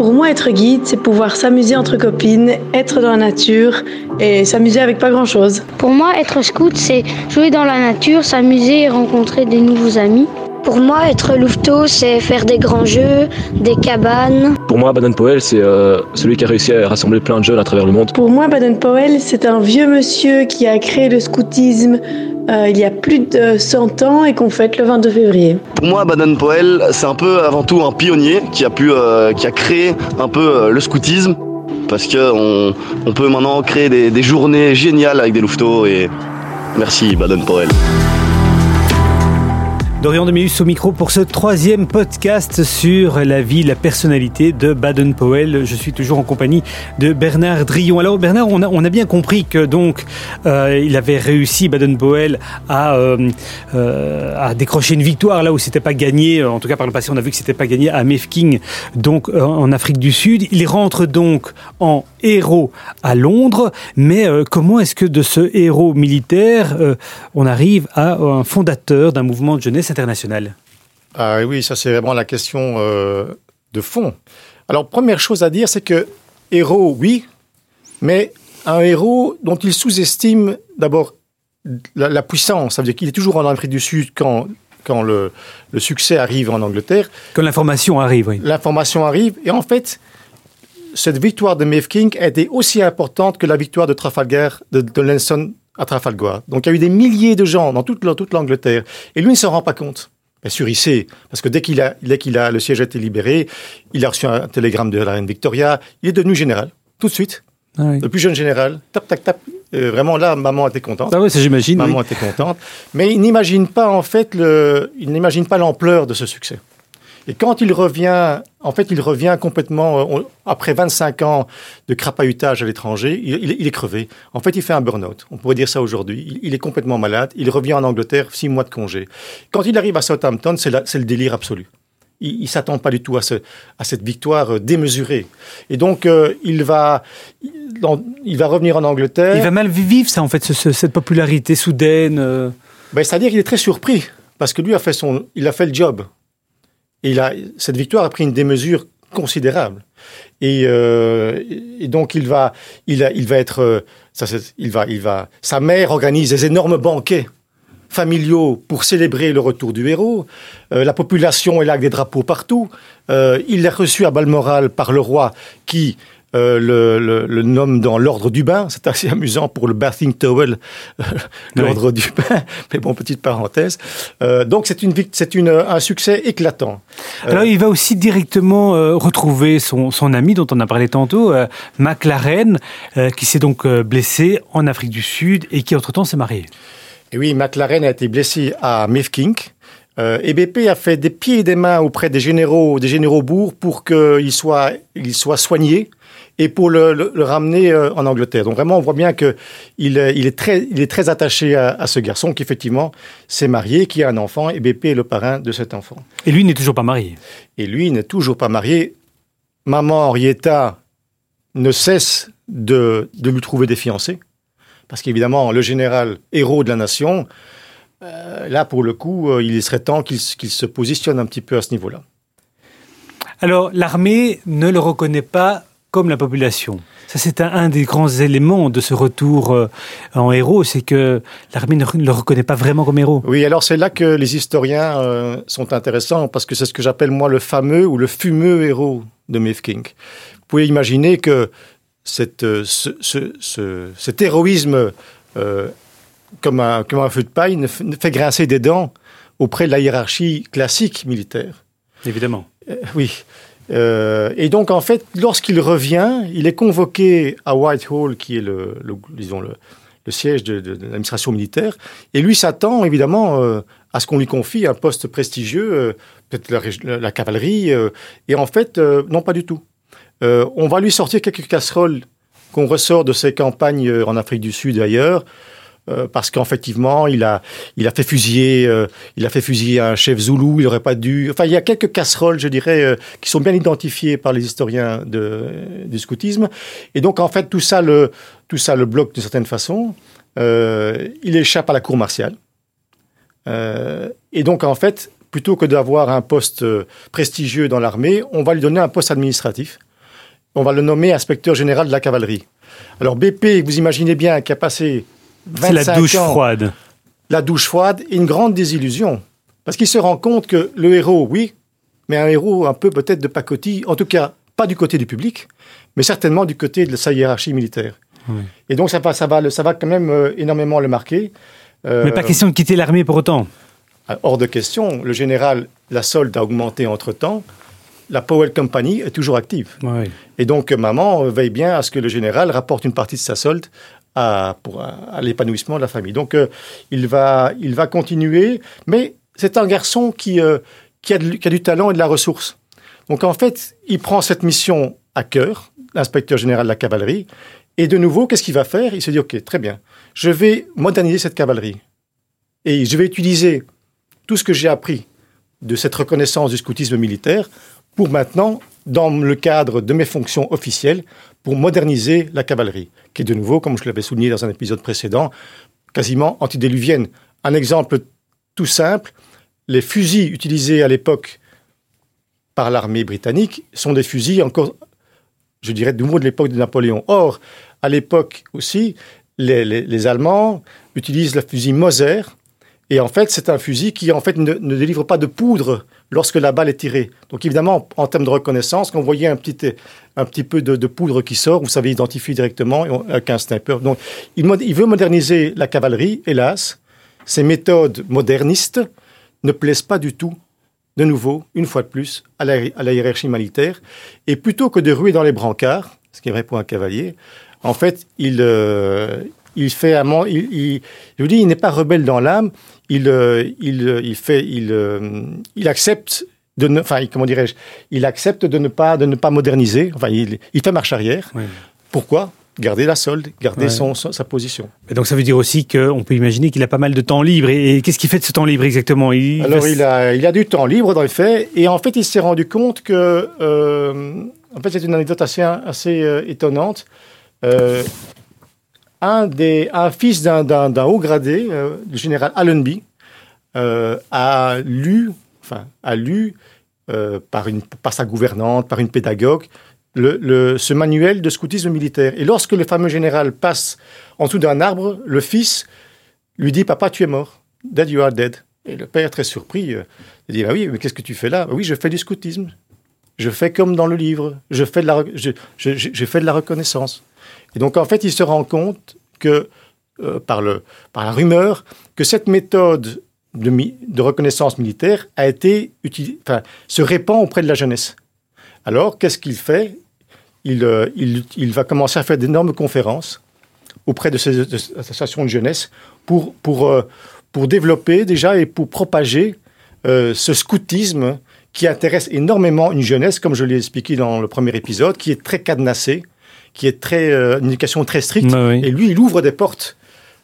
Pour moi, être guide, c'est pouvoir s'amuser entre copines, être dans la nature et s'amuser avec pas grand-chose. Pour moi, être scout, c'est jouer dans la nature, s'amuser et rencontrer des nouveaux amis. Pour moi, être louveteau, c'est faire des grands jeux, des cabanes. Pour moi, Baden-Powell, c'est euh, celui qui a réussi à rassembler plein de jeunes à travers le monde. Pour moi, Baden-Powell, c'est un vieux monsieur qui a créé le scoutisme euh, il y a plus de 100 ans et qu'on fête le 22 février. Pour moi, Baden-Powell, c'est un peu avant tout un pionnier qui a, pu, euh, qui a créé un peu le scoutisme parce qu'on on peut maintenant créer des, des journées géniales avec des louveteaux et merci Baden-Powell. Dorian Demius au micro pour ce troisième podcast sur la vie, la personnalité de Baden-Powell. Je suis toujours en compagnie de Bernard Drillon. Alors Bernard, on a, bien compris que donc euh, il avait réussi Baden-Powell à, euh, euh, à décrocher une victoire là où c'était pas gagné. En tout cas par le passé, on a vu que c'était pas gagné à Mefking, donc en Afrique du Sud. Il rentre donc en héros à Londres. Mais comment est-ce que de ce héros militaire, on arrive à un fondateur d'un mouvement de jeunesse international Ah oui, ça c'est vraiment la question euh, de fond. Alors première chose à dire, c'est que héros, oui, mais un héros dont il sous-estime d'abord la, la, puissance. Ça veut dire qu'il est toujours en Afrique du Sud quand quand le, le succès arrive en Angleterre. Quand l'information arrive, oui. L'information arrive, et en fait, cette victoire de Mafeking a été aussi importante que la victoire de Trafalgar, de, de Nelson à Trafalgar. Donc il y a eu des milliers de gens dans toute, toute l'Angleterre. Et lui ne s'en rend pas compte. Bien sûr, il sait, parce que dès qu'il a, dès qu'il a, le siège a été libéré, il a reçu un télégramme de la reine Victoria, il est devenu général, tout de suite. Ah oui. Le plus jeune général, tap, tap, tap. Euh, vraiment, là, maman était contente. Ah oui, ça j'imagine. Maman oui. était contente. Mais il n'imagine pas, en fait, le, il n'imagine pas l'ampleur de ce succès. Et quand il revient, en fait, il revient complètement, on, après 25 ans de crapahutage à l'étranger, il, il, il, est crevé. En fait, il fait un burn-out. On pourrait dire ça aujourd'hui. Il, il, est complètement malade. Il revient en Angleterre, six mois de congé. Quand il arrive à Southampton, c'est le délire absolu. Il, il s'attend pas du tout à, ce, à cette victoire démesurée. Et donc, euh, il va, il va revenir en Angleterre. Il va mal vivre ça, en fait, ce, ce, cette popularité soudaine. Euh... Ben, c'est-à-dire qu'il est très surpris parce que lui a fait son, il a fait le job. Et cette victoire a pris une démesure considérable. Et, euh, donc il va, il, va être, euh, ça, il va, il va. Sa mère organise des énormes banquets familiaux pour célébrer le retour du héros. Euh, la population est là avec des drapeaux partout. Il est reçu à Balmoral par le roi qui euh, le, le, le, nomme dans l'ordre du bain. C'est assez amusant pour le bathing towel, euh, l'ordre oui. du bain. Mais bon, petite parenthèse. Euh, donc c'est une, c'est une, un succès éclatant. Alors il va aussi directement euh, retrouver son, son, ami dont on a parlé tantôt, euh, McLaren, qui s'est donc blessé en Afrique du Sud et qui entre-temps s'est marié. Et oui, McLaren a été blessé à Mefkink. Euh, et BP a fait des pieds et des mains auprès des généraux, des généraux bourgs pour qu'il soit, il soit soigné et pour le, le, le ramener euh, en Angleterre. Donc vraiment, on voit bien que il, il est très, il est très attaché à, à ce garçon qui effectivement s'est marié, qui a un enfant, et BP est le parrain de cet enfant. Et lui n'est toujours pas marié. Et lui n'est toujours pas marié. Maman Henrietta ne cesse de, de lui trouver des fiancés, parce qu'évidemment, le général héros de la nation, euh, là, pour le coup, euh, il serait temps qu'il qu se positionne un petit peu à ce niveau-là. Alors, l'armée ne le reconnaît pas comme la population. Ça, c'est un, un, des grands éléments de ce retour euh, en héros, c'est que l'armée ne, ne, le reconnaît pas vraiment comme héros. Oui, alors c'est là que les historiens sont intéressants, parce que c'est ce que j'appelle moi le fameux ou le fumeux héros de Mefking. Vous pouvez imaginer que cette, ce, ce, ce, cet héroïsme, comme, un, comme un feu de paille, ne, fait grincer des dents auprès de la hiérarchie classique militaire. Évidemment. Euh, oui. Euh, et donc, en fait, lorsqu'il revient, il est convoqué à Whitehall, qui est le, le disons, le, le siège de, de, de l'administration militaire, et lui s'attend évidemment euh, à ce qu'on lui confie un poste prestigieux, peut-être la, la, cavalerie, et en fait, non, pas du tout. On va lui sortir quelques casseroles qu'on ressort de ses campagnes en Afrique du Sud et ailleurs, euh, parce qu'effectivement, il a, il a fait fusiller, euh, il a fait fusiller un chef zoulou, il n'aurait pas dû. Enfin, il y a quelques casseroles, je dirais, euh, qui sont bien identifiées par les historiens du scoutisme. Et donc, en fait, tout ça le, tout ça le bloque d'une certaine façon. Il échappe à la cour martiale. Et donc, en fait, plutôt que d'avoir un poste prestigieux dans l'armée, on va lui donner un poste administratif on va le nommer inspecteur général de la cavalerie. Alors BP, vous imaginez bien, qui a passé 25 C'est la douche ans, froide. la douche froide, une grande désillusion. Parce qu'il se rend compte que le héros, oui, mais un héros un peu peut-être de pacotille, en tout cas pas du côté du public, mais certainement du côté de sa hiérarchie militaire. Oui. Et donc ça va, ça va, ça va quand même euh, énormément le marquer. Euh, Mais pas question de quitter l'armée pour autant. Hors de question, le général, la solde a augmenté entre-temps, la Powell Company est toujours active. Oui. Et donc, maman euh, veille bien à ce que le général rapporte une partie de sa solde à, l'épanouissement de la famille. Donc, euh, il, va, il va continuer, mais c'est un garçon qui, euh, a qui a du talent et de la ressource. Donc, en fait, il prend cette mission à cœur, l'inspecteur général de la cavalerie, et de nouveau, qu'est-ce qu'il va faire? Il se dit, OK, très bien, je vais moderniser cette cavalerie. Et je vais utiliser tout ce que j'ai appris de cette reconnaissance du scoutisme militaire pour maintenant, dans le cadre de mes fonctions officielles, pour moderniser la cavalerie, qui est de nouveau, comme je l'avais souligné dans un épisode précédent, quasiment antidiluvienne. Un exemple tout simple, les fusils utilisés à l'époque par l'armée britannique sont des fusils encore, je dirais, de nouveau de l'époque de Napoléon. Or, à l'époque aussi, les, les- les Allemands utilisent le fusil Moser, et en fait, c'est un fusil qui en fait ne, ne délivre pas de poudre lorsque la balle est tirée. Donc évidemment, en termes de reconnaissance, quand vous voyez un petit, un petit peu de, poudre qui sort, vous savez identifier directement on- avec un sniper. Donc il, veut moderniser la cavalerie, hélas. Ces méthodes modernistes ne plaisent pas du tout, de nouveau, une fois de plus, à la, à la hiérarchie militaire. Et plutôt que de ruer dans les brancards, ce qui est vrai pour un cavalier, en fait, il, euh, il fait un man- il, il- je vous dis, il n'est pas rebelle dans l'âme. Il, euh, il, euh, il fait, il, euh, il accepte de ne, enfin, comment dirais-je, il accepte de ne pas, de ne pas moderniser. Enfin, il, il fait marche arrière. Oui. Pourquoi? Garder la solde, garder Ouais. son, sa position. Et donc ça veut dire aussi qu'on peut imaginer qu'il a pas mal de temps libre. Et, et qu'est-ce qu'il fait de ce temps libre exactement? Il, Alors, va il a, il a du temps libre dans les faits, et en fait, il s'est rendu compte que, euh, en fait, c'est une anecdote assez, assez euh, étonnante. Euh, un, des, un fils d'un, haut gradé, euh, le général Allenby, euh, a lu, enfin, a lu euh, par, une, par sa gouvernante, par une pédagogue, le, le- ce manuel de scoutisme militaire. Et lorsque le fameux général passe en dessous d'un arbre, le fils lui dit Papa, tu es mort. Dad, you are dead. Et le père, très surpris, dit Ah oui, mais qu'est-ce que tu fais là? Oui, je fais du scoutisme. Je fais comme dans le livre. Je fais de la, je- je- je fais de la reconnaissance. Et donc, en fait, il se rend compte que, euh, par, le, par la rumeur, que cette méthode de, de reconnaissance militaire a été se répand auprès de la jeunesse. Alors, qu'est-ce qu'il fait? Il, euh, il, il va commencer à faire d'énormes conférences auprès de ces associations de jeunesse pour, pour, euh, pour développer déjà et pour propager ce scoutisme qui intéresse énormément une jeunesse, comme je l'ai expliqué dans le premier épisode, qui est très cadenassée, qui est très, euh, une éducation très stricte. Oui. Et lui, il ouvre des portes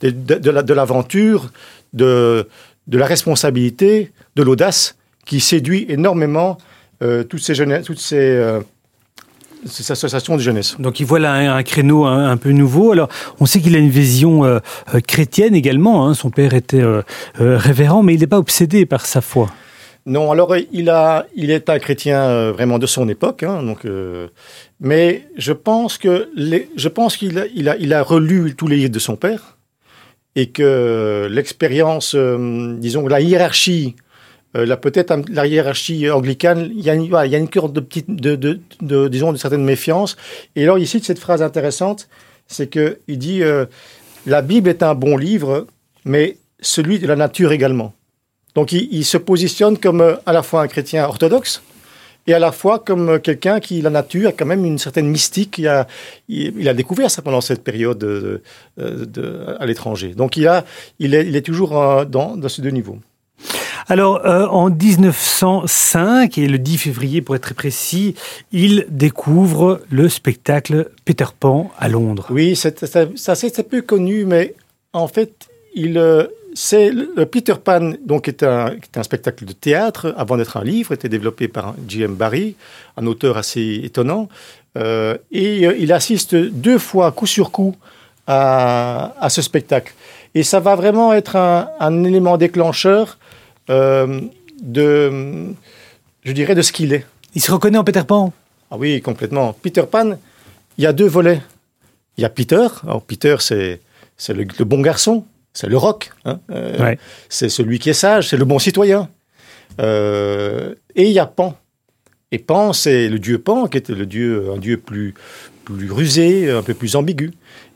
de, de, de la- de l'aventure, de, de la responsabilité, de l'audace, qui séduit énormément euh, toutes ces jeunesses, toutes ces, euh, de jeunesse. Donc il voit là un, un créneau un, un peu nouveau. Alors on sait qu'il a une vision euh, chrétienne également. hein. Son père était euh, euh, révérend, mais il n'est pas obsédé par sa foi. Non, alors il, a, il est un chrétien euh, vraiment de son époque, hein, donc, euh, mais je pense qu'il a, il a, il a relu tous les livres de son père et que l'expérience, euh, disons la hiérarchie, la peut-être la hiérarchie anglicane, il y a une, voilà, il y a une cure de petite, de, de, disons de certaine méfiance. Et alors il cite cette phrase intéressante, c'est que il dit la Bible est un bon livre, mais celui de la nature également. Donc il, il se positionne comme euh, à la fois un chrétien orthodoxe et à la fois comme euh, quelqu'un qui, la nature, a quand même une certaine mystique. Il a, il, il a découvert ça pendant cette période de, de- de- à l'étranger. Donc il, a, il, est, il est toujours euh, dans, dans ces deux niveaux. Alors, euh, en 1905, et le 10 février pour être très précis, il découvre le spectacle Peter Pan à Londres. Oui, c'est ça, ça, c'est c'est peu connu, mais en fait, il, euh, c'est le Peter Pan, donc est un, est un spectacle de théâtre avant d'être un livre, était développé par J.M. Barrie, un auteur assez étonnant, euh, et euh, il assiste deux fois, coup sur coup, à, à ce spectacle. Et ça va vraiment être un, un élément déclencheur euh, de, je dirais, de ce qu'il est. Il se reconnaît en Peter Pan Ah oui, complètement. Peter Pan, il y a deux volets. Il y a Peter. Alors Peter, c'est c'est le, le bon garçon, c'est le rock. hein. Euh, Ouais. C'est celui qui est sage, c'est le bon citoyen. Euh, et il y a Pan. Et Pan, c'est le dieu Pan, qui était le dieu, un dieu plus, plus rusé, un peu plus ambigu.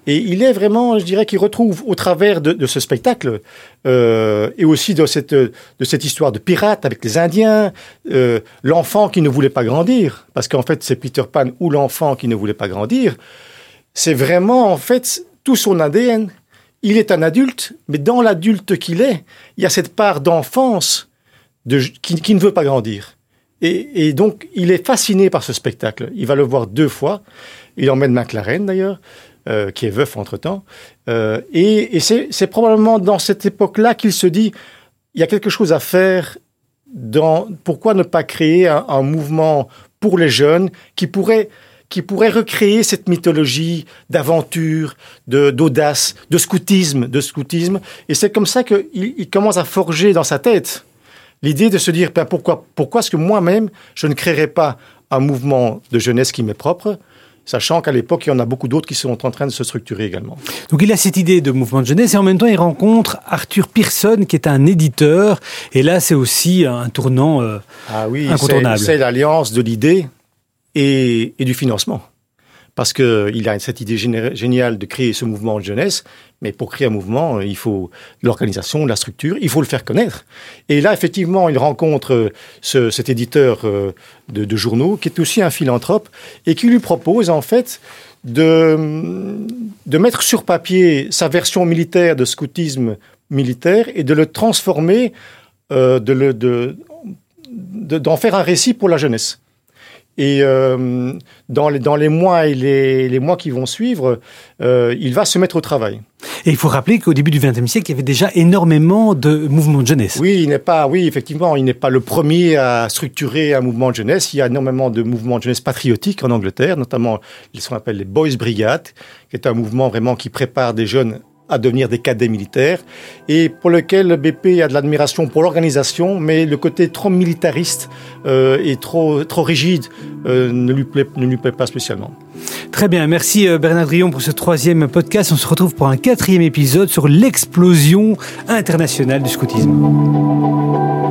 Et il est vraiment, je dirais, qu'il retrouve au travers de, de ce spectacle, euh, et aussi de cette, de cette histoire de pirate avec les Indiens, euh, l'enfant qui ne voulait pas grandir, parce qu'en fait c'est Peter Pan ou l'enfant qui ne voulait pas grandir, c'est vraiment en fait tout son ADN. Il est un adulte, mais dans l'adulte qu'il est, il y a cette part d'enfance de, qui, ne veut pas grandir. Et, donc, il est fasciné par ce spectacle. Il va le voir deux fois. Il emmène McLaren, d'ailleurs, euh, qui est veuf entre-temps. Euh, et c'est probablement dans cette époque-là qu'il se dit, il y a quelque chose à faire. Pourquoi ne pas créer un mouvement pour les jeunes qui pourrait qui pourrait recréer cette mythologie d'aventure, de d'audace, de scoutisme, de scoutisme. Et c'est comme ça qu'il il commence à forger dans sa tête l'idée de se dire ben, pourquoi pourquoi est-ce que moi-même je ne créerais pas un mouvement de jeunesse qui m'est propre, sachant qu'à l'époque il y en a beaucoup d'autres qui sont en train de se structurer également. Donc il a cette idée de mouvement de jeunesse et en même temps il rencontre Arthur Pearson qui est un éditeur et là c'est aussi un tournant euh, Ah oui, Incontournable. c'est l'alliance de l'idée et, et du financement. Parce qu'il a cette idée géniale de créer ce mouvement de jeunesse, mais pour créer un mouvement, euh, il faut l'organisation, la structure, il faut le faire connaître. Et là, effectivement, il rencontre euh, ce- cet éditeur euh, de, de journaux, qui est aussi un philanthrope, et qui lui propose, en fait, de, de mettre sur papier sa version militaire de scoutisme militaire et de le transformer, euh, de le, de, d'en faire un récit pour la jeunesse. Et euh, dans, les, dans les mois et les, les mois qui vont suivre, euh, il va se mettre au travail. et il faut rappeler qu'au début du XXe siècle il y avait déjà énormément de mouvements de jeunesse. Oui, il n'est pas, oui, effectivement, il n'est pas le premier à structurer un mouvement de jeunesse. Il y a énormément de mouvements de jeunesse patriotiques en Angleterre, notamment ce qu'on appelle les Boys Brigade, qui est un mouvement vraiment qui prépare des jeunes à devenir des cadets militaires et pour lequel le BP a de l'admiration pour l'organisation, mais le côté trop militariste euh, et trop trop rigide euh, ne lui plaît ne lui plaît pas spécialement. Très bien, merci euh, Bernard Drillon pour ce troisième podcast. On se retrouve pour un quatrième épisode sur l'explosion internationale du scoutisme.